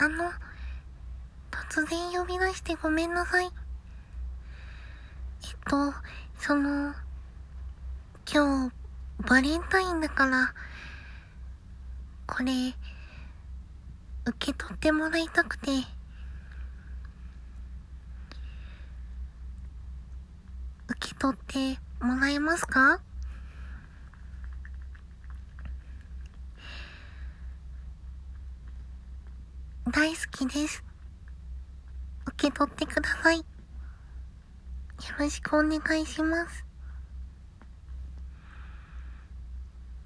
あの、突然呼び出してごめんなさい。えっと、その、今日、バレンタインだから、これ、受け取ってもらいたくて。受け取ってもらえますか？大好きです。受け取ってください。よろしくお願いします。